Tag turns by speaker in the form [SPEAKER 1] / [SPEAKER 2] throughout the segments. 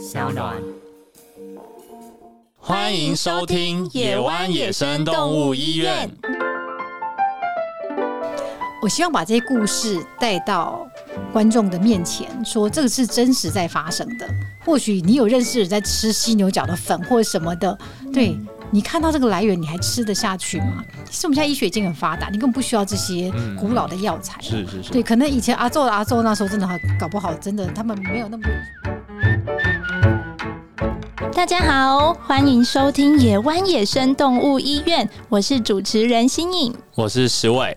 [SPEAKER 1] 小暖。
[SPEAKER 2] 欢迎收听野湾野生动物医院。
[SPEAKER 3] 我希望把这些故事带到观众的面前，说这个是真实在发生的。或许你有认识人在吃犀牛角的粉或者什么的，对你看到这个来源，你还吃得下去吗？其实我们现在医学已经很发达，你根本不需要这些古老的药材。
[SPEAKER 2] 是是是，
[SPEAKER 3] 对，可能以前阿宙的阿宙那时候真的搞不好，真的他们没有那么多。
[SPEAKER 4] 大家好，欢迎收听野湾野生动物医院，我是主持人新颖，
[SPEAKER 2] 我是石伟。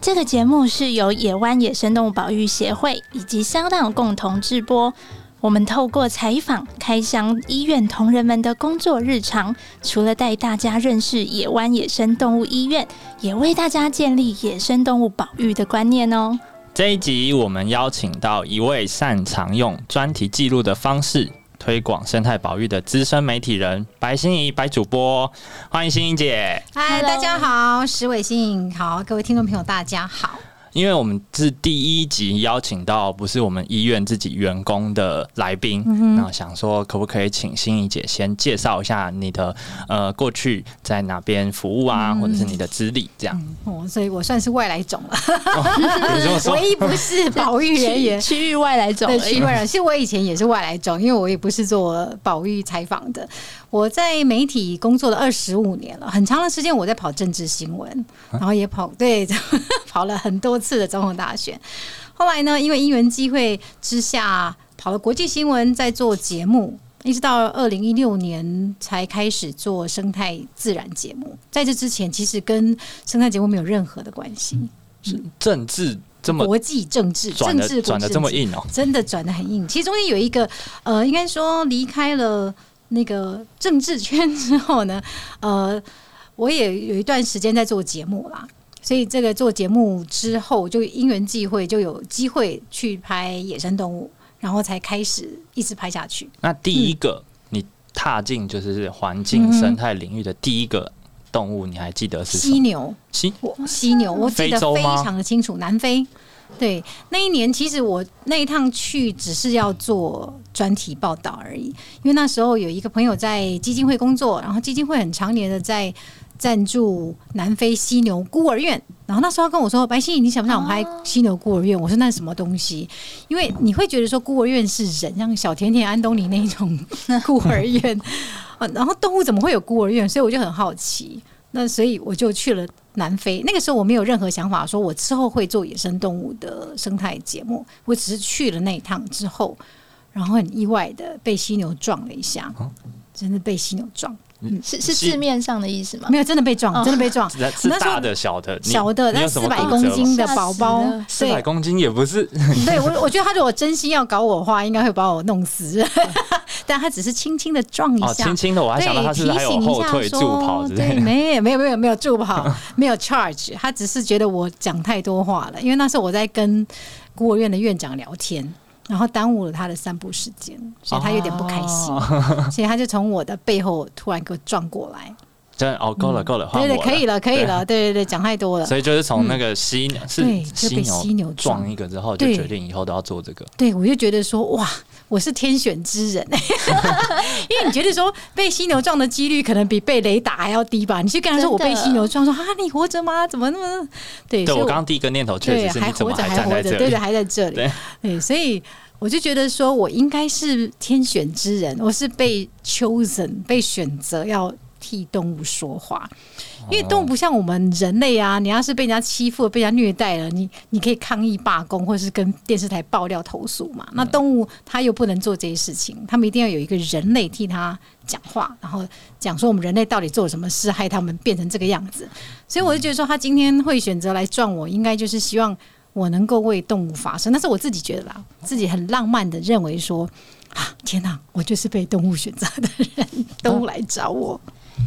[SPEAKER 4] 这个节目是由野湾野生动物保育协会以及香港共同制播。我们透过采访、开箱医院同仁们的工作日常，除了带大家认识野湾野生动物医院，也为大家建立野生动物保育的观念哦。
[SPEAKER 2] 这一集我们邀请到一位擅长用专题记录的方式。推广生态保育的资深媒体人白心怡白主播，欢迎心怡姐。
[SPEAKER 3] 嗨，大家好，石伟心颖好，各位听众朋友大家好。
[SPEAKER 2] 因为我们是第一集邀请到不是我们医院自己员工的来宾，那想说可不可以请心怡姐先介绍一下你的呃过去在哪边服务啊，或者是你的资历这样。
[SPEAKER 3] 哦，所以我算是外来种了，唯一不是保育人员，
[SPEAKER 4] 区域外来种。
[SPEAKER 3] 对，区域外来。其实我以前也是外来种，因为我也不是做保育采访的。我在媒体工作了二十五年了，很长的时间我在跑政治新闻，然后也跑对 跑了很多次的总统大选。后来呢，因为因缘机会之下，跑了国际新闻，在做节目，一直到二零一六年才开始做生态自然节目。在这之前，其实跟生态节目没有任何的关系。
[SPEAKER 2] 是政治这么
[SPEAKER 3] 国际政治，政治
[SPEAKER 2] 转的这么硬哦，
[SPEAKER 3] 真的转的很硬。其实中间有一个呃，应该说离开了。那个政治圈 之后呢，呃，我也有一段时间在做节目啦，所以这个做节目之后，就因缘际会，就有机会去拍野生动物，然后才开始一直拍下去。
[SPEAKER 2] 那第一个你踏进就是环境生态领域的第一个动物，你还记得是
[SPEAKER 3] 犀牛？
[SPEAKER 2] 犀
[SPEAKER 3] 犀牛，我记得非常的清楚，南非。对，那一年其实我那一趟去只是要做专题报道而已，因为那时候有一个朋友在基金会工作，然后基金会很常年的在赞助南非犀牛孤儿院，然后那时候跟我说：“白希，你想不想拍犀牛孤儿院？”我说：“那是什么东西？”因为你会觉得说孤儿院是人，像小甜甜、安东尼那种孤儿院，然后动物怎么会有孤儿院？所以我就很好奇。那所以我就去了南非。那个时候我没有任何想法，说我之后会做野生动物的生态节目。我只是去了那一趟之后，然后很意外的被犀牛撞了一下，真的被犀牛撞。
[SPEAKER 4] 是是字面上的意思吗？
[SPEAKER 3] 没有，真的被撞，真的被撞。
[SPEAKER 2] 是大的小的，
[SPEAKER 3] 小的，那四百公斤的宝宝，
[SPEAKER 2] 四百公斤也不是。
[SPEAKER 3] 对我，我觉得他如果真心要搞我的话，应该会把我弄死。但他只是轻轻的撞一下，
[SPEAKER 2] 轻轻的，我还想到他是还有后退助跑之类的。
[SPEAKER 3] 没有，没有，没有，没有助跑，没有 charge。他只是觉得我讲太多话了，因为那时候我在跟孤儿院的院长聊天。然后耽误了他的散步时间，所以他有点不开心，所以他就从我的背后突然给我撞过来。
[SPEAKER 2] 真哦，够了够了，对
[SPEAKER 3] 对，可以了可以了，对对对，讲太多了。
[SPEAKER 2] 所以就是从那个犀是犀牛撞一个之后，就决定以后都要做这个。
[SPEAKER 3] 对，我就觉得说哇，我是天选之人，因为你觉得说被犀牛撞的几率可能比被雷打还要低吧？你去跟他说我被犀牛撞，说啊你活着吗？怎么那么
[SPEAKER 2] 对？对我刚刚第一个念头确实是
[SPEAKER 3] 还
[SPEAKER 2] 活
[SPEAKER 3] 着还活着，对对，还在这里。对，所以。我就觉得说，我应该是天选之人，我是被 chosen 被选择要替动物说话，因为动物不像我们人类啊，你要是被人家欺负、被人家虐待了，你你可以抗议罢工，或者是跟电视台爆料投诉嘛。那动物它又不能做这些事情，他们一定要有一个人类替他讲话，然后讲说我们人类到底做了什么事，害他们变成这个样子。所以我就觉得说，他今天会选择来撞我，应该就是希望。我能够为动物发声，那是我自己觉得啦，自己很浪漫的认为说啊，天哪，我就是被动物选择的人，动物来找我。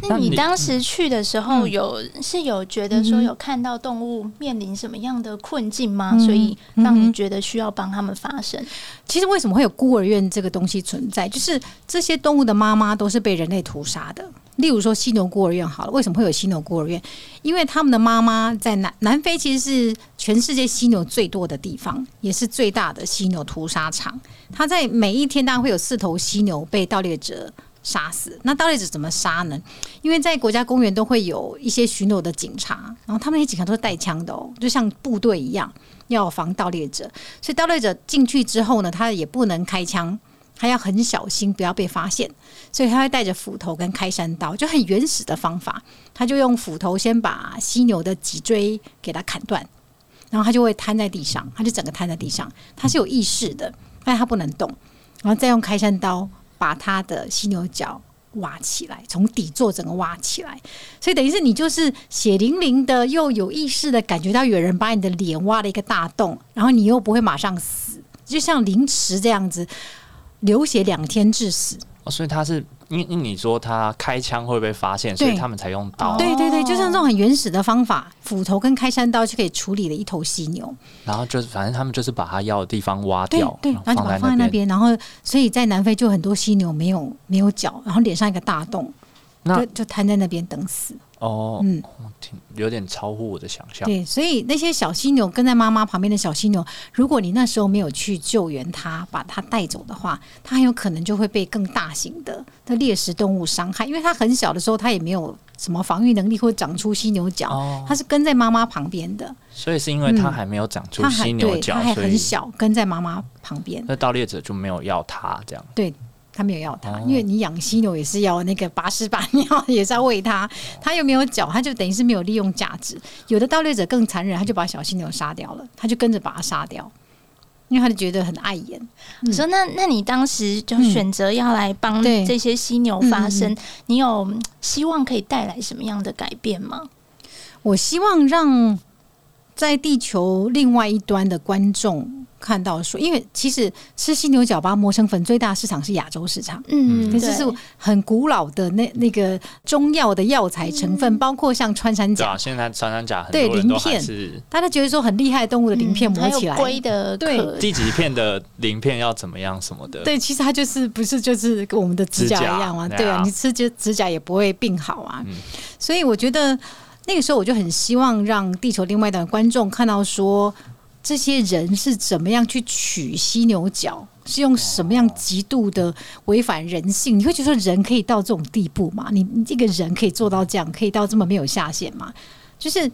[SPEAKER 4] 那你当时去的时候，有是有觉得说有看到动物面临什么样的困境吗？所以让你觉得需要帮他们发声？
[SPEAKER 3] 其实为什么会有孤儿院这个东西存在？就是这些动物的妈妈都是被人类屠杀的。例如说犀牛孤儿院好了，为什么会有犀牛孤儿院？因为他们的妈妈在南南非，其实是全世界犀牛最多的地方，也是最大的犀牛屠杀场。它在每一天，当然会有四头犀牛被盗猎者杀死。那盗猎者怎么杀呢？因为在国家公园都会有一些巡逻的警察，然后他们那些警察都是带枪的哦，就像部队一样，要防盗猎者。所以盗猎者进去之后呢，他也不能开枪。他要很小心，不要被发现，所以他会带着斧头跟开山刀，就很原始的方法。他就用斧头先把犀牛的脊椎给它砍断，然后他就会瘫在地上，他就整个瘫在地上。他是有意识的，但他不能动。然后再用开山刀把他的犀牛角挖起来，从底座整个挖起来。所以等于是你就是血淋淋的，又有意识的感觉到有人把你的脸挖了一个大洞，然后你又不会马上死，就像凌迟这样子。流血两天致死
[SPEAKER 2] 哦，所以他是因因你说他开枪会被发现，所以他们才用刀。
[SPEAKER 3] 对对对，就像这种很原始的方法，斧头跟开山刀就可以处理了一头犀牛。
[SPEAKER 2] 然后就是反正他们就是把他要的地方挖掉，
[SPEAKER 3] 对，然后就把它放在那边。然后所以在南非就很多犀牛没有没有脚，然后脸上一个大洞，那就瘫在那边等死。
[SPEAKER 2] 哦，嗯，挺有点超乎我的想象。
[SPEAKER 3] 对，所以那些小犀牛跟在妈妈旁边的小犀牛，如果你那时候没有去救援它，把它带走的话，它很有可能就会被更大型的的猎食动物伤害。因为它很小的时候，它也没有什么防御能力，或长出犀牛角，它是跟在妈妈旁边的。
[SPEAKER 2] 所以是因为它还没有长出犀牛角，
[SPEAKER 3] 它还很小，跟在妈妈旁边。
[SPEAKER 2] 那盗猎者就没有要它这样。
[SPEAKER 3] 对。他没有要它，因为你养犀牛也是要那个拔屎拔尿，也是要喂它。它又没有脚，它就等于是没有利用价值。有的盗猎者更残忍，他就把小犀牛杀掉了，他就跟着把它杀掉，因为他就觉得很碍眼。
[SPEAKER 4] 我说：“那那你当时就选择要来帮这些犀牛发声，你有希望可以带来什么样的改变吗？”
[SPEAKER 3] 我希望让在地球另外一端的观众。看到说，因为其实吃犀牛角把它磨成粉，最大市场是亚洲市场。嗯，这是很古老的那那个中药的药材成分，包括像穿山甲。
[SPEAKER 2] 现在穿山甲很
[SPEAKER 3] 多鳞片
[SPEAKER 2] 是
[SPEAKER 3] 大家觉得说很厉害的动物的鳞片磨起来，
[SPEAKER 4] 龟的
[SPEAKER 3] 对
[SPEAKER 2] 第几片的鳞片要怎么样什么的？
[SPEAKER 3] 对，其实它就是不是就是跟我们的指甲一样啊？对啊，你吃就指甲也不会病好啊。所以我觉得那个时候我就很希望让地球另外的观众看到说。这些人是怎么样去取犀牛角？是用什么样极度的违反人性？你会觉得人可以到这种地步吗？你你这个人可以做到这样，可以到这么没有下限吗？就是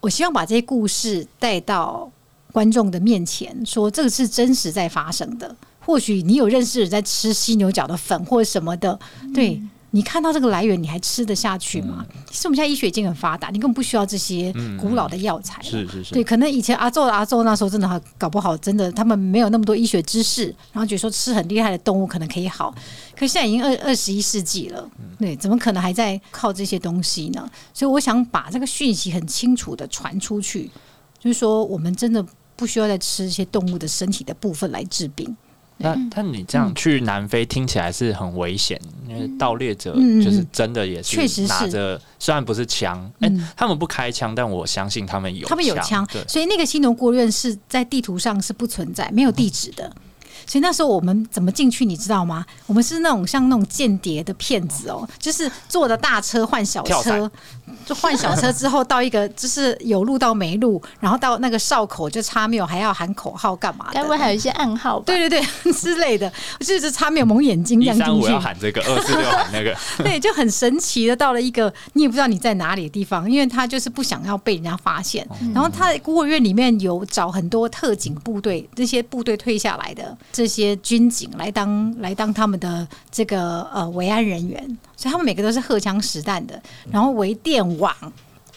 [SPEAKER 3] 我希望把这些故事带到观众的面前，说这个是真实在发生的。或许你有认识人在吃犀牛角的粉或者什么的，对。你看到这个来源，你还吃得下去吗？其实我们现在医学已经很发达，你根本不需要这些古老的药材。
[SPEAKER 2] 是是是。
[SPEAKER 3] 对，可能以前阿周阿周那时候真的搞不好，真的他们没有那么多医学知识，然后觉得说吃很厉害的动物可能可以好。可现在已经二二十一世纪了，对，怎么可能还在靠这些东西呢？所以我想把这个讯息很清楚的传出去，就是说我们真的不需要再吃一些动物的身体的部分来治病。
[SPEAKER 2] 那但你这样去南非听起来是很危险，因为盗猎者就是真的也是拿着，虽然不是枪，哎，他们不开枪，但我相信他们有，
[SPEAKER 3] 他们有枪，所以那个新农孤儿院是在地图上是不存在，没有地址的。所以那时候我们怎么进去，你知道吗？我们是那种像那种间谍的骗子哦，就是坐的大车换小车，就换小车之后到一个就是有路到没路，然后到那个哨口就插没有，还要喊口号干嘛？
[SPEAKER 4] 该不会还有一些暗号吧？
[SPEAKER 3] 对对对 之类的，就是插没有蒙眼睛这样进去。
[SPEAKER 2] 要喊这个，二四六喊那个，
[SPEAKER 3] 对，就很神奇的到了一个你也不知道你在哪里的地方，因为他就是不想要被人家发现。然后他孤儿院里面有找很多特警部队，这些部队退下来的。这些军警来当来当他们的这个呃维安人员，所以他们每个都是荷枪实弹的，然后围电网，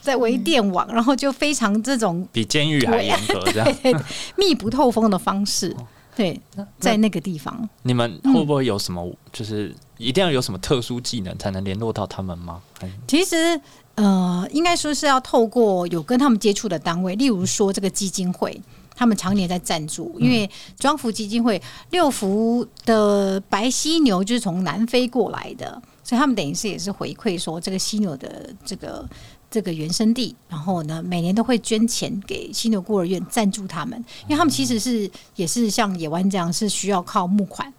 [SPEAKER 3] 在围电网，然后就非常这种
[SPEAKER 2] 比监狱还严格，这样
[SPEAKER 3] 密不透风的方式。对，在那个地方，
[SPEAKER 2] 你们会不会有什么就是一定要有什么特殊技能才能联络到他们吗？
[SPEAKER 3] 其实呃，应该说是要透过有跟他们接触的单位，例如说这个基金会。他们常年在赞助，因为庄福基金会六福的白犀牛就是从南非过来的，所以他们等于是也是回馈说这个犀牛的这个这个原生地，然后呢每年都会捐钱给犀牛孤儿院赞助他们，因为他们其实是也是像野湾这样是需要靠募款、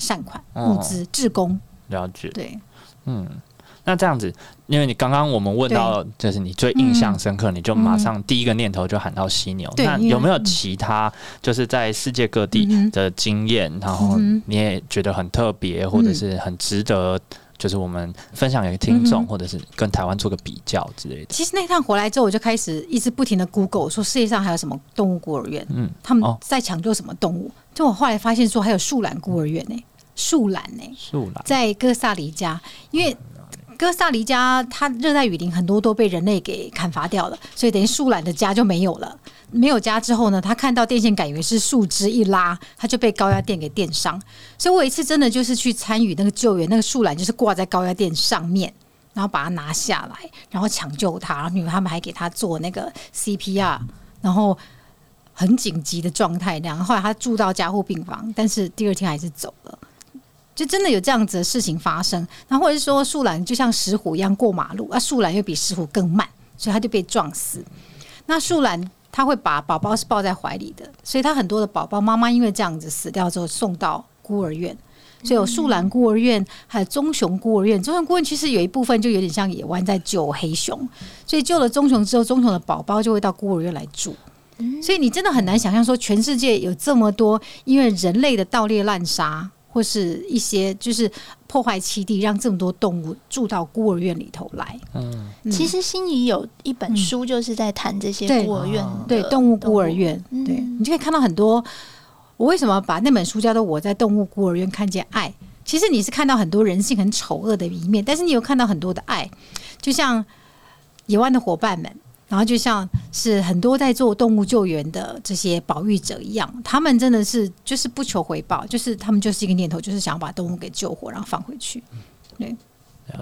[SPEAKER 3] 善款、物资、志工
[SPEAKER 2] 了解。
[SPEAKER 3] 对，
[SPEAKER 2] 嗯。那这样子，因为你刚刚我们问到，就是你最印象深刻，你就马上第一个念头就喊到犀牛。那有没有其他就是在世界各地的经验，然后你也觉得很特别，或者是很值得？就是我们分享给听众，或者是跟台湾做个比较之类的。
[SPEAKER 3] 其实那趟回来之后，我就开始一直不停的 Google 说世界上还有什么动物孤儿院，嗯，他们在抢救什么动物。就我后来发现说还有树懒孤儿院呢，树懒呢，
[SPEAKER 2] 树懒。
[SPEAKER 3] 在哥萨黎加，因为哥萨黎加它热带雨林很多都被人类给砍伐掉了，所以等于树懒的家就没有了。没有家之后呢，他看到电线杆以为是树枝，一拉他就被高压电给电伤。所以我一次真的就是去参与那个救援，那个树懒就是挂在高压电上面，然后把它拿下来，然后抢救他，然后因为他们还给他做那个 CPR，然后很紧急的状态。然后后来他住到加护病房，但是第二天还是走了。就真的有这样子的事情发生。然后或者是说树懒就像石虎一样过马路，啊，树懒又比石虎更慢，所以它就被撞死。那树懒。他会把宝宝是抱在怀里的，所以他很多的宝宝妈妈因为这样子死掉之后送到孤儿院，所以有树懒孤儿院，还有棕熊孤儿院。棕熊孤儿院其实有一部分就有点像野湾在救黑熊，所以救了棕熊之后，棕熊的宝宝就会到孤儿院来住。所以你真的很难想象说，全世界有这么多因为人类的盗猎滥杀。或是一些就是破坏栖地，让这么多动物住到孤儿院里头来。
[SPEAKER 4] 嗯，其实心仪有一本书，就是在谈这些孤儿院，
[SPEAKER 3] 对动物孤儿院。对你就可以看到很多。我为什么把那本书叫做《我在动物孤儿院看见爱》？其实你是看到很多人性很丑恶的一面，但是你有看到很多的爱，就像野外的伙伴们。然后就像是很多在做动物救援的这些保育者一样，他们真的是就是不求回报，就是他们就是一个念头，就是想要把动物给救活，然后放回去。对，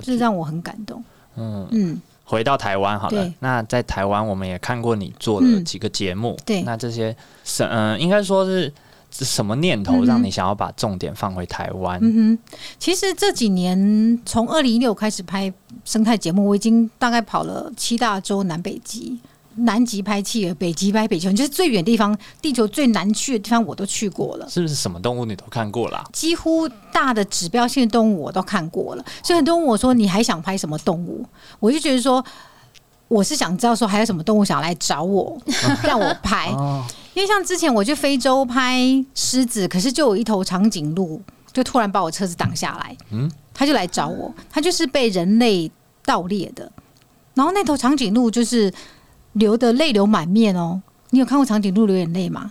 [SPEAKER 3] 这让我很感动。嗯
[SPEAKER 2] 嗯，回到台湾好了，那在台湾我们也看过你做了几个节目，
[SPEAKER 3] 对，
[SPEAKER 2] 那这些是嗯，应该说是。是什么念头让你想要把重点放回台湾？
[SPEAKER 3] 嗯哼，其实这几年从二零一六开始拍生态节目，我已经大概跑了七大洲南北极，南极拍企鹅，北极拍北极熊，就是最远地方，地球最难去的地方我都去过了。
[SPEAKER 2] 是不是什么动物你都看过了？
[SPEAKER 3] 几乎大的指标性的动物我都看过了，所以很多人问我说你还想拍什么动物？我就觉得说，我是想知道说还有什么动物想来找我 让我拍。因为像之前我去非洲拍狮子，可是就有一头长颈鹿，就突然把我车子挡下来，嗯，他就来找我，他就是被人类盗猎的，然后那头长颈鹿就是流的泪流满面哦。你有看过长颈鹿流眼泪吗？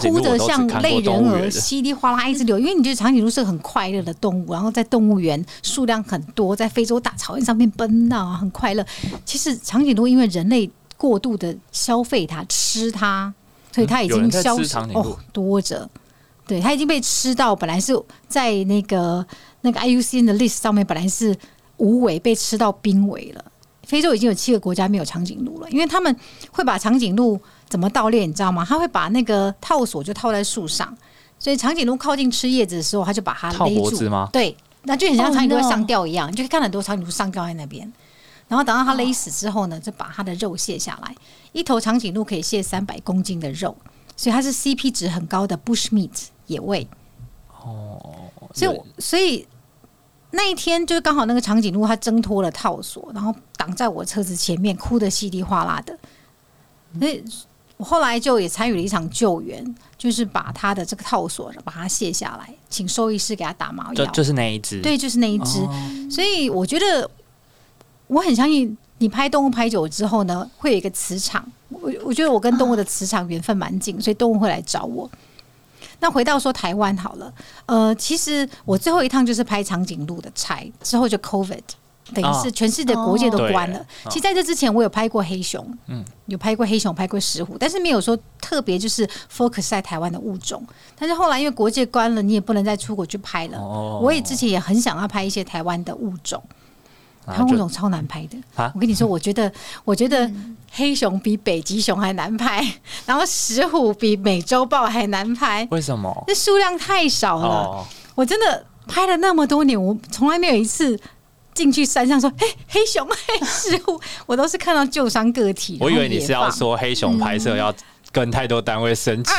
[SPEAKER 2] 哭
[SPEAKER 3] 的像泪人儿，稀里哗啦一直流。因为你觉得长颈鹿是个很快乐的动物，然后在动物园数量很多，在非洲大草原上面奔闹啊，很快乐。其实长颈鹿因为人类过度的消费它，吃它。所以它已经消失哦，多着，对，它已经被吃到。本来是在那个那个 IUCN 的 list 上面，本来是无尾，被吃到濒危了。非洲已经有七个国家没有长颈鹿了，因为他们会把长颈鹿怎么盗猎，你知道吗？他会把那个套索就套在树上，所以长颈鹿靠近吃叶子的时候，他就把它勒住
[SPEAKER 2] 吗？
[SPEAKER 3] 对，那就很像长颈鹿上吊一样，就可以看很多长颈鹿上吊在那边。然后等到它勒死之后呢，就把它的肉卸下来。一头长颈鹿可以卸三百公斤的肉，所以它是 CP 值很高的 bush meat 野味。哦，所以所以那一天就是刚好那个长颈鹿它挣脱了套索，然后挡在我车子前面，哭得稀里哗啦的。所以我后来就也参与了一场救援，就是把它的这个套索把它卸下来，请兽医师给它打麻药。
[SPEAKER 2] 就是那一只，
[SPEAKER 3] 对，就是那一只。所以我觉得。我很相信你拍动物拍久了之后呢，会有一个磁场。我我觉得我跟动物的磁场缘分蛮近，所以动物会来找我。那回到说台湾好了，呃，其实我最后一趟就是拍长颈鹿的差，之后就 COVID，等于是全世界国界都关了。其实在这之前，我有拍过黑熊，嗯，有拍过黑熊，拍过石虎，但是没有说特别就是 focus 在台湾的物种。但是后来因为国界关了，你也不能再出国去拍了。我也之前也很想要拍一些台湾的物种。它物种超难拍的，我跟你说，我觉得，我觉得黑熊比北极熊还难拍，然后石虎比美洲豹还难拍。
[SPEAKER 2] 为什么？
[SPEAKER 3] 那数量太少了。我真的拍了那么多年，我从来没有一次进去山上说，嘿，黑熊、黑石虎，我都是看到旧伤个体。
[SPEAKER 2] 我以为你是要说黑熊拍摄要。跟太多单位申请，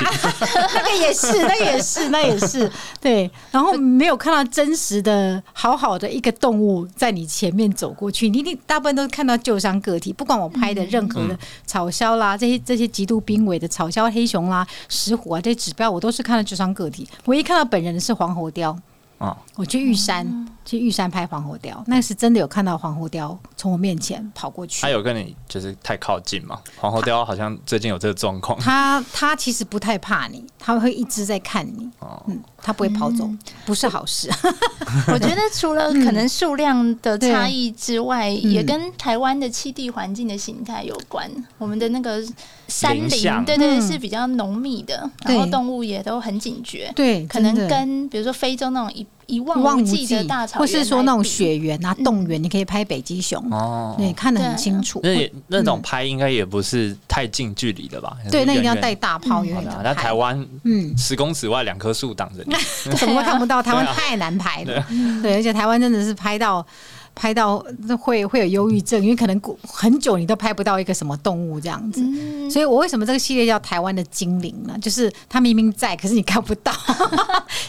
[SPEAKER 3] 那个也是，那个也是，那也是对。然后没有看到真实的好好的一个动物在你前面走过去，你一定大部分都看到旧伤个体。不管我拍的任何的草鸮啦，这些这些极度濒危的草鸮、黑熊啦、石虎啊这些指标，我都是看到旧伤个体。唯一看到本人的是黄喉貂。啊！我去玉山，去玉山拍黄喉貂，那是真的有看到黄喉貂从我面前跑过去。
[SPEAKER 2] 他有跟你就是太靠近吗？黄喉貂好像最近有这个状况。
[SPEAKER 3] 他他其实不太怕你，他会一直在看你。哦，嗯，他不会跑走，不是好事。
[SPEAKER 4] 我觉得除了可能数量的差异之外，也跟台湾的栖地环境的形态有关。我们的那个山林，对对，是比较浓密的，然后动物也都很警觉。
[SPEAKER 3] 对，
[SPEAKER 4] 可能跟比如说非洲那种一一望无际的大草
[SPEAKER 3] 原，或是说那种雪原啊、动物园，你可以拍北极熊哦，对，看得很清楚。
[SPEAKER 2] 那那种拍应该也不是太近距离的吧？
[SPEAKER 3] 对，那一定要带大炮。
[SPEAKER 2] 那台湾，嗯，十公尺外两棵树挡着你，
[SPEAKER 3] 怎么会看不到？台湾太难拍了，对，而且台湾真的是拍到。拍到会会有忧郁症，因为可能很久你都拍不到一个什么动物这样子，所以我为什么这个系列叫台湾的精灵呢？就是它明明在，可是你看不到，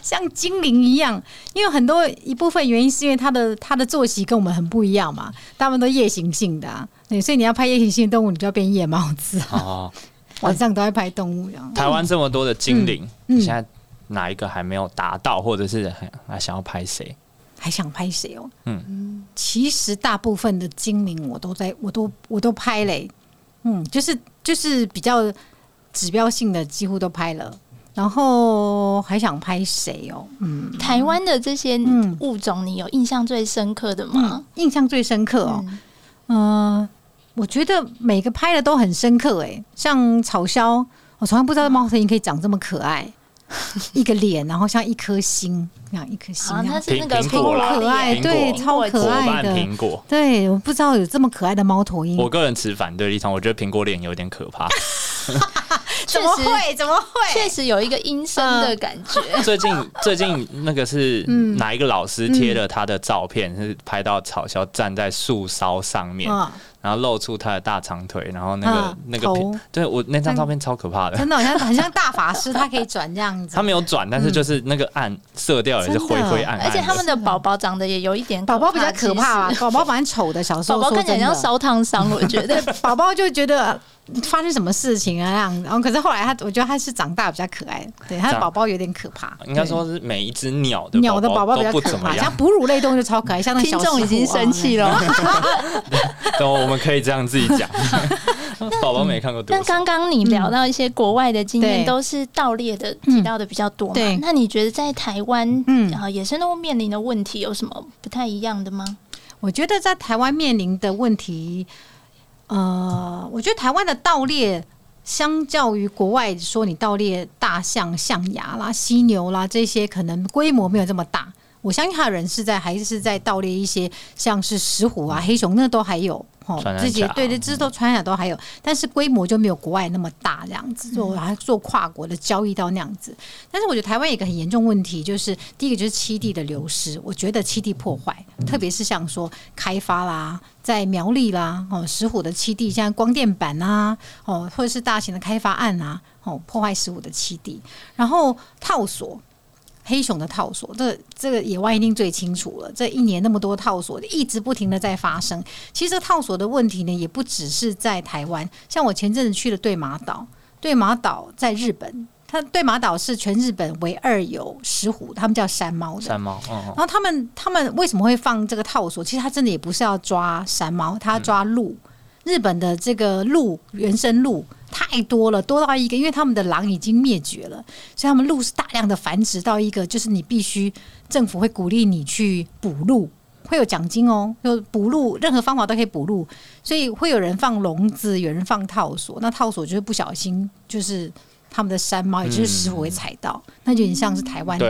[SPEAKER 3] 像精灵一样。因为很多一部分原因是因为它的它的作息跟我们很不一样嘛，大部分都夜行性的，对，所以你要拍夜行性的动物，你就要变夜猫子哦，晚上都在拍动物。
[SPEAKER 2] 台湾这么多的精灵，你现在哪一个还没有达到，或者是还想要拍谁？
[SPEAKER 3] 还想拍谁哦？嗯，其实大部分的精灵我都在，我都我都拍嘞。嗯，就是就是比较指标性的，几乎都拍了。然后还想拍谁哦？
[SPEAKER 4] 嗯，台湾的这些物种，你有印象最深刻的吗？
[SPEAKER 3] 印象最深刻哦。嗯，我觉得每个拍的都很深刻。哎，像草鸮，我从来不知道猫头鹰可以长这么可爱。一个脸，然后像一颗星，那样一颗心，
[SPEAKER 4] 它是那个
[SPEAKER 2] 苹果
[SPEAKER 3] 可爱，对，超可爱的
[SPEAKER 2] 苹果。
[SPEAKER 3] 对，我不知道有这么可爱的猫头鹰。
[SPEAKER 2] 我个人持反对立场，我觉得苹果脸有点可怕。
[SPEAKER 3] 怎么会？怎么会？
[SPEAKER 4] 确实有一个阴森的感觉。
[SPEAKER 2] 最近最近那个是哪一个老师贴了他的照片，是拍到草鸮站在树梢上面。然后露出他的大长腿，然后那个那个，对我那张照片超可怕的，
[SPEAKER 3] 真的好像很像大法师，他可以转这样子。
[SPEAKER 2] 他没有转，但是就是那个暗色调也是灰灰暗暗。
[SPEAKER 4] 而且他们的宝宝长得也有一点，
[SPEAKER 3] 宝宝比较可怕啊？宝宝蛮丑的，小时候
[SPEAKER 4] 宝宝看起来像烧烫伤，我觉得
[SPEAKER 3] 宝宝就觉得。发生什么事情啊？这样，然后可是后来他，我觉得他是长大比较可爱。对，他的宝宝有点可怕。
[SPEAKER 2] 应该说是每一只鸟的
[SPEAKER 3] 鸟的
[SPEAKER 2] 宝
[SPEAKER 3] 宝比较可怕，像哺乳类动物就超可爱，像那
[SPEAKER 4] 听众已经生气了。
[SPEAKER 2] 等我们可以这样自己讲。宝宝没看过。
[SPEAKER 4] 那刚刚你聊到一些国外的经验，都是盗猎的提到的比较多。对，那你觉得在台湾，嗯，野生动物面临的问题有什么不太一样的吗？
[SPEAKER 3] 我觉得在台湾面临的问题。呃，我觉得台湾的盗猎，相较于国外说你盗猎大象、象牙啦、犀牛啦这些，可能规模没有这么大。我相信他的人是在还是在盗猎一些像是石虎啊、黑熊，那都还有。哦，这些对对，这都传染都还有，但是规模就没有国外那么大，这样子做还做跨国的交易到那样子。但是我觉得台湾有一个很严重问题，就是第一个就是栖地的流失，我觉得栖地破坏，特别是像说开发啦，在苗栗啦，哦，石虎的栖地，像光电板啊，哦，或者是大型的开发案啊，哦，破坏石虎的栖地，然后套索。黑熊的套索，这这个野外一定最清楚了。这一年那么多套索，一直不停的在发生。其实套索的问题呢，也不只是在台湾。像我前阵子去了对马岛，对马岛在日本，它对马岛是全日本唯二有石虎，他们叫山猫的。
[SPEAKER 2] 山猫，
[SPEAKER 3] 然后他们他们为什么会放这个套索？其实他真的也不是要抓山猫，他抓鹿。日本的这个鹿，原生鹿。太多了，多到一个，因为他们的狼已经灭绝了，所以他们鹿是大量的繁殖到一个，就是你必须政府会鼓励你去捕鹿，会有奖金哦，就捕鹿，任何方法都可以捕鹿，所以会有人放笼子，有人放套索，那套索就是不小心就是他们的山猫，也就是石虎会踩到，那就很像是台湾的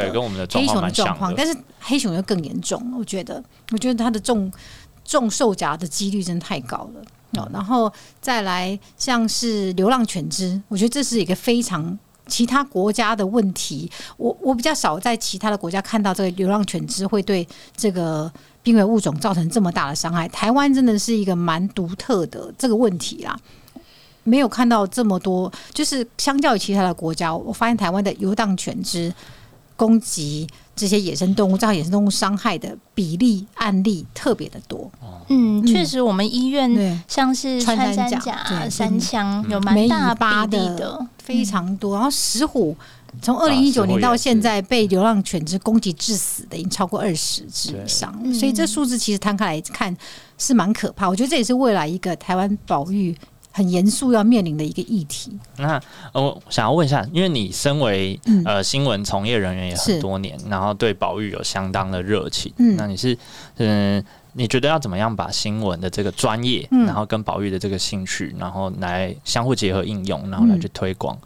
[SPEAKER 3] 黑熊的状况，但是黑熊又更严重，我觉得，我觉得它的中中受夹的几率真的太高了。然后再来像是流浪犬只，我觉得这是一个非常其他国家的问题。我我比较少在其他的国家看到这个流浪犬只会对这个濒危物种造成这么大的伤害。台湾真的是一个蛮独特的这个问题啦。没有看到这么多，就是相较于其他的国家，我发现台湾的游荡犬只攻击这些野生动物，造成野生动物伤害的比例案例特别的多。
[SPEAKER 4] 嗯，确实，我们医院像是穿山甲、山枪有蛮大比例的，
[SPEAKER 3] 非常多。然后石虎。从二零一九年到现在，被流浪犬只攻击致死的已经超过二十只以上，所以这数字其实摊开来看是蛮可怕。我觉得这也是未来一个台湾保育很严肃要面临的一个议题。
[SPEAKER 2] 那我想要问一下，因为你身为呃新闻从业人员也很多年，然后对保育有相当的热情，嗯。那你是嗯，你觉得要怎么样把新闻的这个专业，然后跟保育的这个兴趣，然后来相互结合应用，然后来去推广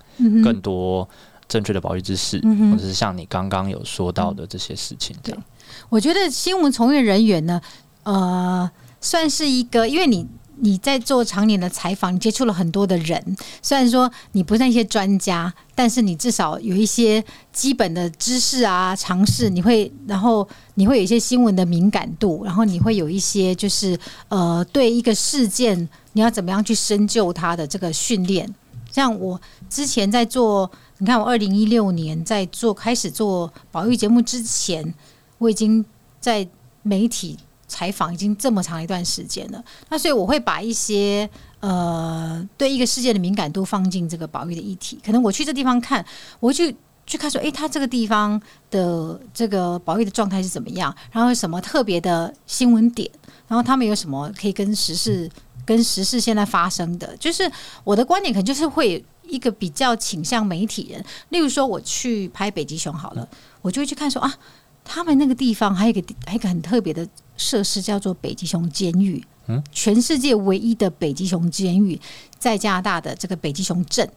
[SPEAKER 2] 更多。正确的保育知识，或者是像你刚刚有说到的这些事情，这样，
[SPEAKER 3] 我觉得新闻从业人员呢，呃，算是一个，因为你你在做常年的采访，你接触了很多的人，虽然说你不是那些专家，但是你至少有一些基本的知识啊、尝试，你会，然后你会有一些新闻的敏感度，然后你会有一些就是呃，对一个事件你要怎么样去深究它的这个训练，像我之前在做。你看，我二零一六年在做开始做保育节目之前，我已经在媒体采访已经这么长一段时间了。那所以我会把一些呃对一个事件的敏感度放进这个保育的议题。可能我去这地方看，我会去去看说，哎，他这个地方的这个保育的状态是怎么样？然后有什么特别的新闻点？然后他们有什么可以跟时事跟时事现在发生的？就是我的观点，可能就是会。一个比较倾向媒体人，例如说我去拍北极熊好了，我就会去看说啊，他们那个地方还有一个还有一个很特别的设施，叫做北极熊监狱，嗯，全世界唯一的北极熊监狱在加拿大的这个北极熊镇，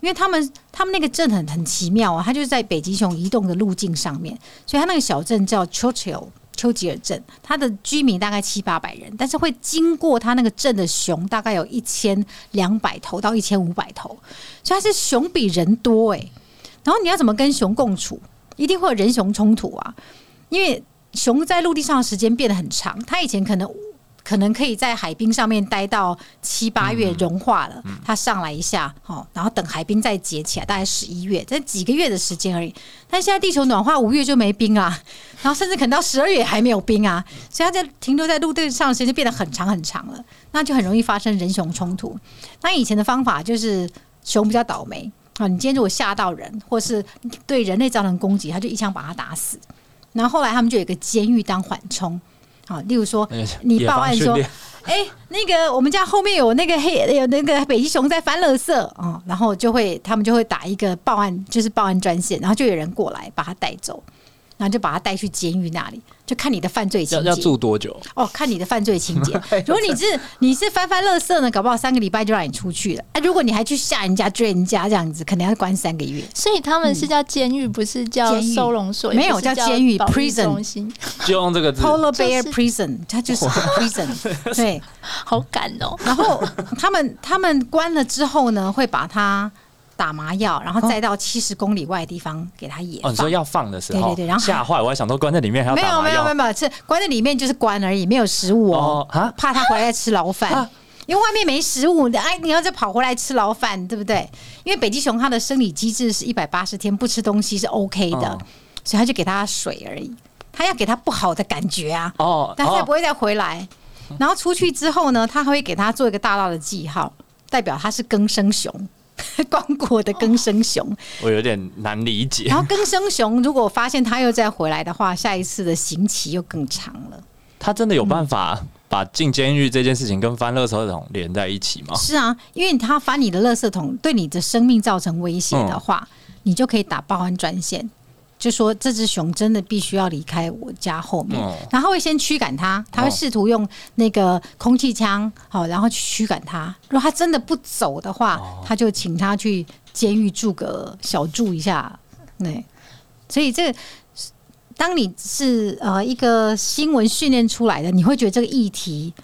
[SPEAKER 3] 因为他们他们那个镇很很奇妙啊，它就是在北极熊移动的路径上面，所以它那个小镇叫 Churchill。丘吉尔镇，它的居民大概七八百人，但是会经过它那个镇的熊大概有一千两百头到一千五百头，所以它是熊比人多诶。然后你要怎么跟熊共处？一定会有人熊冲突啊，因为熊在陆地上的时间变得很长，它以前可能。可能可以在海冰上面待到七八月融化了，它上来一下，好，然后等海冰再结起来，大概十一月，这几个月的时间而已。但现在地球暖化，五月就没冰啊，然后甚至可能到十二月还没有冰啊，所以它在停留在陆地上的时间就变得很长很长了，那就很容易发生人熊冲突。那以前的方法就是熊比较倒霉啊，你今天如果吓到人，或是对人类造成攻击，他就一枪把它打死。然后后来他们就有一个监狱当缓冲。好，例如说，你报案说，哎，那个我们家后面有那个黑有那个北极熊在翻垃圾啊，然后就会他们就会打一个报案，就是报案专线，然后就有人过来把他带走。然后就把他带去监狱那里，就看你的犯罪情节。
[SPEAKER 2] 要住多久？
[SPEAKER 3] 哦，看你的犯罪情节。如果你是你是翻翻乐色呢，搞不好三个礼拜就让你出去了。哎，如果你还去吓人家、追人家这样子，可能要关三个月。
[SPEAKER 4] 所以他们是叫监狱，不是叫收容所。
[SPEAKER 3] 没有叫监狱，prison。
[SPEAKER 2] 就用这个字
[SPEAKER 3] ，polar bear prison，它就是 prison。对，
[SPEAKER 4] 好赶哦。
[SPEAKER 3] 然后他们他们关了之后呢，会把他。打麻药，然后再到七十公里外的地方给他野。
[SPEAKER 2] 哦，你说要放的时候，
[SPEAKER 3] 对对对，然后
[SPEAKER 2] 吓坏，我还想说关在里面还要
[SPEAKER 3] 没有没有没有没有，是关在里面就是关而已，没有食物哦啊，怕他回来吃牢饭，因为外面没食物，哎，你要再跑回来吃牢饭，对不对？因为北极熊它的生理机制是一百八十天不吃东西是 OK 的，所以他就给它水而已，他要给它不好的感觉啊，哦，但他不会再回来。然后出去之后呢，他还会给它做一个大大的记号，代表它是更生熊。光国的更生熊，
[SPEAKER 2] 我有点难理解。
[SPEAKER 3] 然后更生熊如果发现他又再回来的话，下一次的刑期又更长了。
[SPEAKER 2] 他真的有办法把进监狱这件事情跟翻垃圾桶连在一起吗？
[SPEAKER 3] 是啊，因为他翻你的垃圾桶，对你的生命造成威胁的话，你就可以打报案专线。就说这只熊真的必须要离开我家后面，然后会先驱赶它，它会试图用那个空气枪，好，然后去驱赶它。如果它真的不走的话，他就请它去监狱住个小住一下。对，所以这当你是呃一个新闻训练出来的，你会觉得这个议题。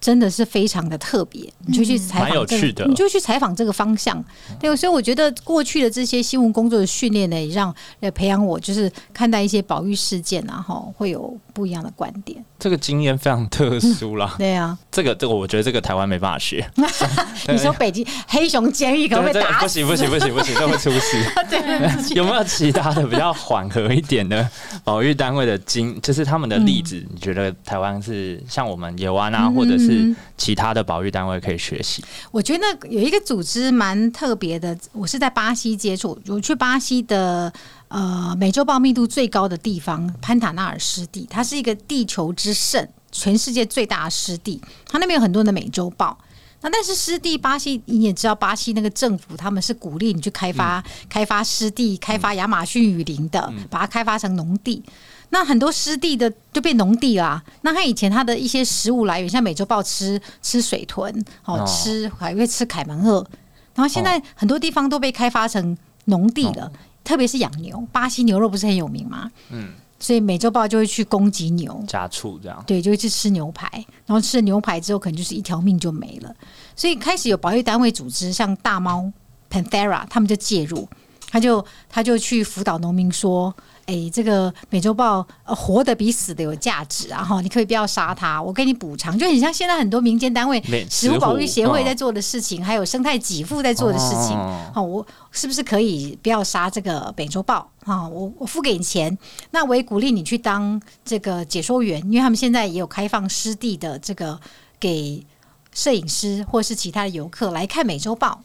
[SPEAKER 3] 真的是非常的特别，你就去采访这个，你就去采访这个方向。对，所以我觉得过去的这些新闻工作的训练呢，也让来培养我，就是看待一些保育事件啊，哈，会有不一样的观点。
[SPEAKER 2] 这个经验非常特殊啦。
[SPEAKER 3] 对啊，
[SPEAKER 2] 这个这个，我觉得这个台湾没办法学。
[SPEAKER 3] 你说北京黑熊监狱可能会打？
[SPEAKER 2] 不行不行不行不行，这会出事。
[SPEAKER 3] 对，
[SPEAKER 2] 有没有其他的比较缓和一点的保育单位的经，就是他们的例子？你觉得台湾是像我们野湾啊，或者是其他的保育单位可以学习？
[SPEAKER 3] 我觉得有一个组织蛮特别的，我是在巴西接触，我去巴西的。呃，美洲豹密度最高的地方潘塔纳尔湿地，它是一个地球之圣，全世界最大的湿地。它那边有很多的美洲豹。那但是湿地，巴西你也知道，巴西那个政府他们是鼓励你去开发、开发湿地、开发亚马逊雨林的，把它开发成农地。那很多湿地的就变农地啦。那他以前他的一些食物来源，像美洲豹吃吃水豚，哦，吃还会吃凯门鳄。然后现在很多地方都被开发成农地了。特别是养牛，巴西牛肉不是很有名吗？嗯，所以美洲豹就会去攻击牛，
[SPEAKER 2] 家畜这样，
[SPEAKER 3] 对，就会去吃牛排，然后吃了牛排之后，可能就是一条命就没了。所以开始有保育单位组织，像大猫 Panthera，他们就介入，他就他就去辅导农民说。哎，这个美洲豹呃活的比死的有价值啊！哈，你可以不要杀它，我给你补偿，就很像现在很多民间单位、食物保育协会在做的事情，还有生态给付在做的事情。哦，我是不是可以不要杀这个美洲豹？啊，我我付给你钱，那我也鼓励你去当这个解说员，因为他们现在也有开放湿地的这个给摄影师或是其他的游客来看美洲豹。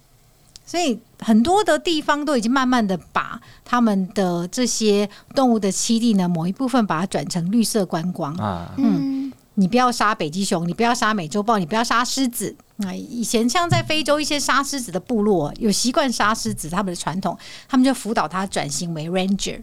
[SPEAKER 3] 所以很多的地方都已经慢慢的把他们的这些动物的栖地呢，某一部分把它转成绿色观光啊。嗯，你不要杀北极熊，你不要杀美洲豹，你不要杀狮子。那，以前像在非洲一些杀狮子的部落，有习惯杀狮子，他们的传统，他们就辅导他转型为 ranger。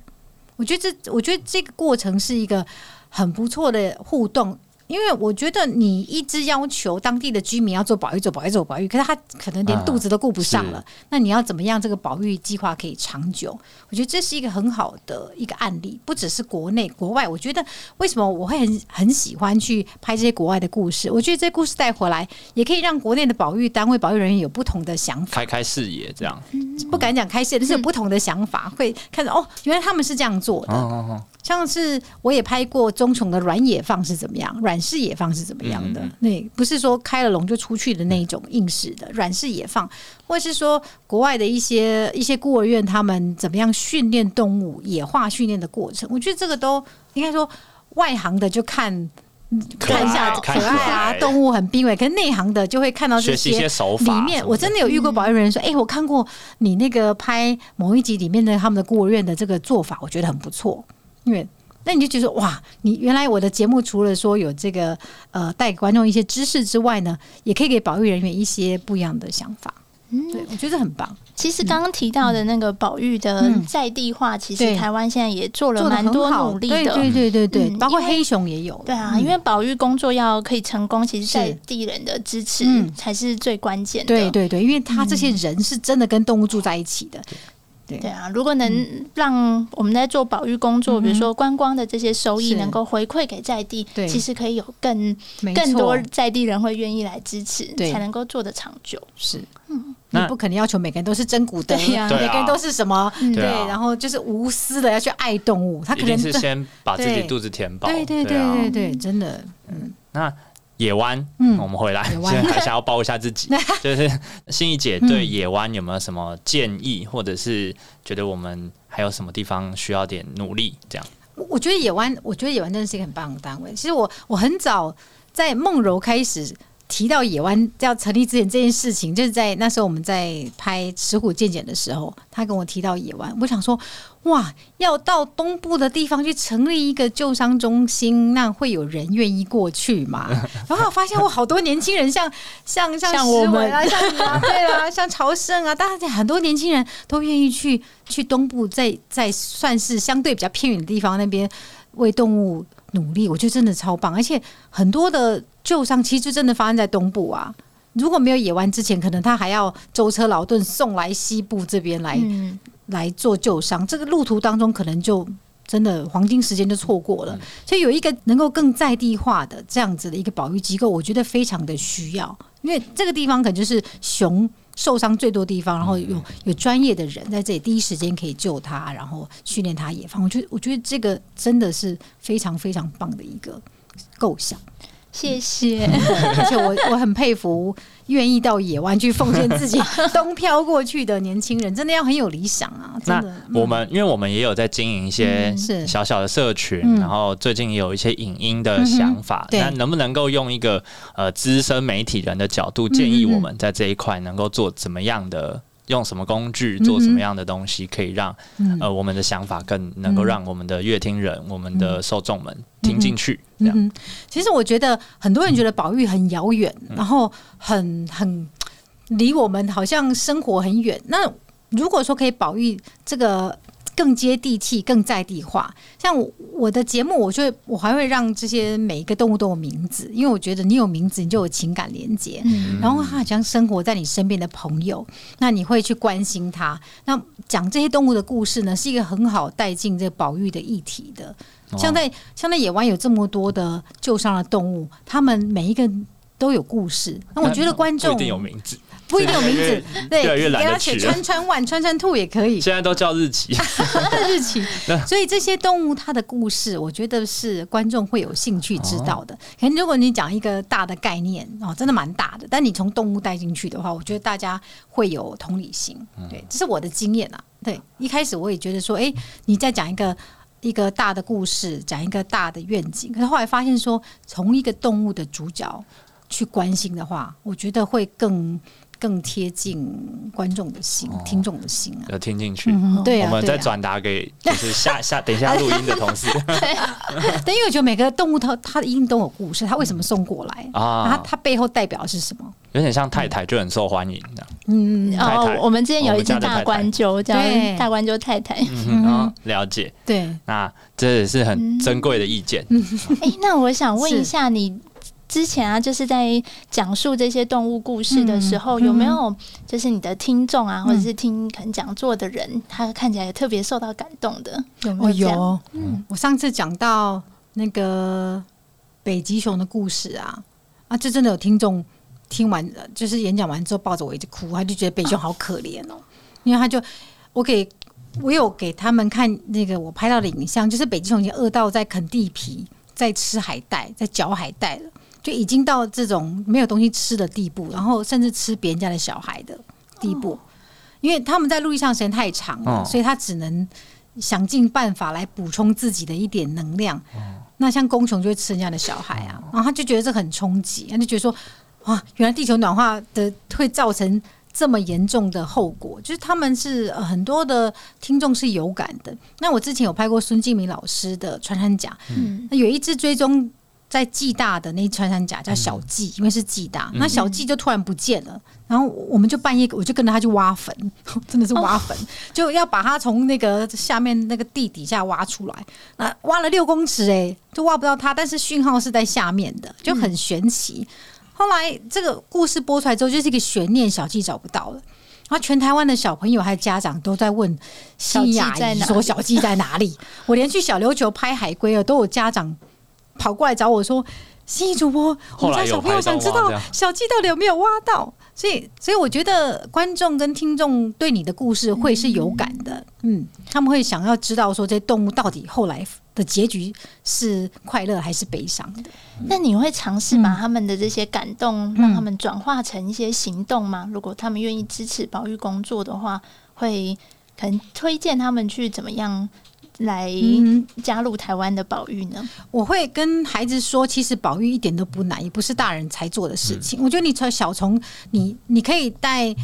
[SPEAKER 3] 我觉得这，我觉得这个过程是一个很不错的互动。因为我觉得你一直要求当地的居民要做保育、做保育、做保育，可是他可能连肚子都顾不上了。那你要怎么样这个保育计划可以长久？我觉得这是一个很好的一个案例，不只是国内、国外。我觉得为什么我会很很喜欢去拍这些国外的故事？我觉得这些故事带回来，也可以让国内的保育单位、保育人员有不同的想法，
[SPEAKER 2] 开开视野。这样
[SPEAKER 3] 不敢讲开视野，但是有不同的想法，会看到哦，原来他们是这样做的。像是我也拍过棕熊的软野放是怎么样，软式野放是怎么样的？那不是说开了笼就出去的那种硬式的软式野放，或是说国外的一些一些孤儿院，他们怎么样训练动物野化训练的过程？我觉得这个都应该说外行的就看看一下可爱啊，动物很濒危，可是内行的就会看到这些
[SPEAKER 2] 手法。
[SPEAKER 3] 里面我真的有遇过保育人员说：“哎，我看过你那个拍某一集里面的他们的孤儿院的这个做法，我觉得很不错。”因为那你就觉得哇，你原来我的节目除了说有这个呃带给观众一些知识之外呢，也可以给保育人员一些不一样的想法。嗯，对我觉得很棒。
[SPEAKER 4] 其实刚刚提到的那个保育的在地化，其实台湾现在也做了蛮多努力的。
[SPEAKER 3] 对对对对，包括黑熊也有。
[SPEAKER 4] 对啊，因为保育工作要可以成功，其实在地人的支持才是最关键的。
[SPEAKER 3] 对对对，因为他这些人是真的跟动物住在一起的。
[SPEAKER 4] 对。啊，如果能让我们在做保育工作，比如说观光的这些收益能够回馈给在地，其实可以有更更多在地人会愿意来支持，才能够做得长久。
[SPEAKER 3] 是，嗯，你不可能要求每个人都是真骨的。呀，每个人都是什么？对，然后就是无私的要去爱动物，他可能
[SPEAKER 2] 是先把自己肚子填饱。
[SPEAKER 3] 对对对对对，真的，嗯，
[SPEAKER 2] 那。野湾，嗯，我们回来，现在还想要报一下自己，就是心怡姐对野湾有没有什么建议，或者是觉得我们还有什么地方需要点努力？这样，
[SPEAKER 3] 我觉得野湾，我觉得野湾真的是一个很棒的单位。其实我我很早在梦柔开始。提到野湾要成立之前这件事情，就是在那时候我们在拍《石虎见简》的时候，他跟我提到野湾，我想说，哇，要到东部的地方去成立一个救伤中心，那会有人愿意过去吗？然后我发现，我好多年轻人，像像像石伟啊，像你啊，对啊，像朝圣啊，大家很多年轻人都愿意去去东部，在在算是相对比较偏远的地方那边为动物。努力，我觉得真的超棒，而且很多的旧伤其实真的发生在东部啊。如果没有野湾之前，可能他还要舟车劳顿送来西部这边来来做救伤，这个路途当中可能就真的黄金时间就错过了。所以有一个能够更在地化的这样子的一个保育机构，我觉得非常的需要，因为这个地方可能就是熊受伤最多地方，然后有有专业的人在这里第一时间可以救他，然后训练他野放。我觉得，我觉得这个真的是非常非常棒的一个构想。
[SPEAKER 4] 谢谢，
[SPEAKER 3] 而且我我很佩服愿意到野湾去奉献自己东漂过去的年轻人，真的要很有理想啊！真的，
[SPEAKER 2] 我们因为我们也有在经营一些小小的社群，然后最近也有一些影音的想法，那能不能够用一个呃资深媒体人的角度建议我们在这一块能够做怎么样的？用什么工具做什么样的东西，可以让呃我们的想法更能够让我们的乐听人、我们的受众们听进去？这样，
[SPEAKER 3] 其实我觉得很多人觉得宝玉很遥远，然后很很离我们好像生活很远。那如果说可以宝玉这个。更接地气、更在地化。像我的节目，我就我还会让这些每一个动物都有名字，因为我觉得你有名字，你就有情感连接。嗯然后它好像生活在你身边的朋友，那你会去关心它。那讲这些动物的故事呢，是一个很好带进这保育的议题的。像在像在野外有这么多的救伤的动物，他们每一个都有故事。那我觉得观众
[SPEAKER 2] 一定有名字。
[SPEAKER 3] 不一定有名字，对，
[SPEAKER 2] 给他
[SPEAKER 3] 写川川万、川川兔也可以。
[SPEAKER 2] 现在都叫日期，
[SPEAKER 3] 日期。所以这些动物它的故事，我觉得是观众会有兴趣知道的。可能如果你讲一个大的概念哦，真的蛮大的，但你从动物带进去的话，我觉得大家会有同理心。对，这是我的经验啊。对，一开始我也觉得说，哎，你在讲一个一个大的故事，讲一个大的愿景，可是后来发现说，从一个动物的主角去关心的话，我觉得会更。更贴近观众的心、听众的心啊，
[SPEAKER 2] 要听进去。
[SPEAKER 3] 对
[SPEAKER 2] 啊，我们再转达给就是下下等一下录音的同事。
[SPEAKER 3] 对，因为我觉得每个动物它它一定都有故事，它为什么送过来啊？它它背后代表的是什么？
[SPEAKER 2] 有点像太太就很受欢迎的。
[SPEAKER 4] 嗯，哦，我们之前有一只大关鸠叫大关鸠太太。
[SPEAKER 2] 嗯，了解。
[SPEAKER 3] 对，
[SPEAKER 2] 那这也是很珍贵的意见。
[SPEAKER 4] 哎，那我想问一下你。之前啊，就是在讲述这些动物故事的时候，有没有就是你的听众啊，或者是听可能讲座的人，他看起来特别受到感动的？有没有？有。
[SPEAKER 3] 嗯，我上次讲到那个北极熊的故事啊，啊，这真的有听众听完，就是演讲完之后抱着我一直哭，他就觉得北极熊好可怜哦，因为他就我给我有给他们看那个我拍到的影像，就是北极熊已经饿到在啃地皮，在吃海带，在嚼海带了。就已经到这种没有东西吃的地步，然后甚至吃别人家的小孩的地步，因为他们在陆地上时间太长了，所以他只能想尽办法来补充自己的一点能量。那像公熊就会吃人家的小孩啊，然后他就觉得这很冲击，他就觉得说，哇，原来地球暖化的会造成这么严重的后果，就是他们是很多的听众是有感的。那我之前有拍过孙敬明老师的穿山甲，嗯，那有一只追踪。在暨大的那穿山甲叫小季，因为是暨大，那小纪就突然不见了，然后我们就半夜我就跟着他去挖坟，真的是挖坟，就要把它从那个下面那个地底下挖出来，那挖了六公尺哎，就挖不到它，但是讯号是在下面的，就很玄奇。后来这个故事播出来之后，就是一个悬念，小纪找不到了，然后全台湾的小朋友还有家长都在问新雅姨说小季在哪里？我连去小琉球拍海龟啊，都有家长。跑过来找我说：“新主播，我们家小朋友想知道小鸡到底有没有挖到。”所以，所以我觉得观众跟听众对你的故事会是有感的。嗯，他们会想要知道说这动物到底后来的结局是快乐还是悲伤的。
[SPEAKER 4] 那你会尝试把他们的这些感动，让他们转化成一些行动吗？如果他们愿意支持保育工作的话，会可能推荐他们去怎么样？来加入台湾的保育呢？
[SPEAKER 3] 我会跟孩子说，其实保育一点都不难，也不是大人才做的事情。我觉得你从小从你你可以带。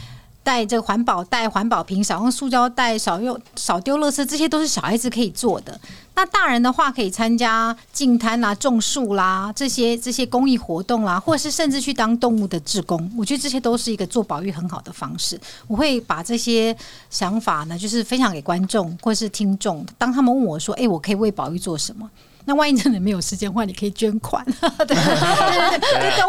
[SPEAKER 3] 带这个环保袋、环保瓶，少用塑胶袋，少用少丢垃圾，这些都是小孩子可以做的。那大人的话，可以参加净滩啦、种树啦这些这些公益活动啦，或是甚至去当动物的志工。我觉得这些都是一个做保育很好的方式。我会把这些想法呢，就是分享给观众或是听众。当他们问我说：“哎，我可以为保育做什么？”那万一真的没有时间的话，你可以捐款。对，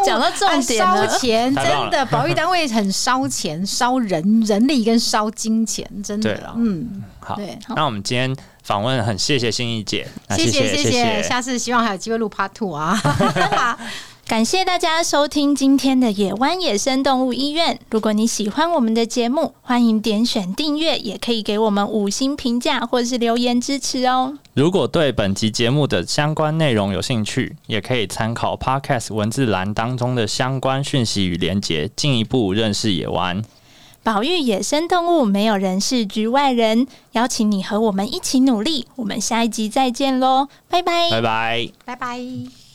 [SPEAKER 4] 讲到重点
[SPEAKER 3] 烧钱真的，保育单位很烧钱，烧人人力跟烧金钱，真的。
[SPEAKER 2] 嗯，好。那我们今天访问很谢谢心怡姐，
[SPEAKER 3] 谢谢谢谢，下次希望还有机会录 Part Two 啊。
[SPEAKER 4] 感谢大家收听今天的野湾野生动物医院。如果你喜欢我们的节目，欢迎点选订阅，也可以给我们五星评价或是留言支持哦。
[SPEAKER 2] 如果对本集节目的相关内容有兴趣，也可以参考 Podcast 文字栏当中的相关讯息与连结，进一步认识野湾。
[SPEAKER 4] 保育野生动物，没有人是局外人。邀请你和我们一起努力。我们下一集再见喽，拜拜，
[SPEAKER 2] 拜拜，
[SPEAKER 3] 拜拜。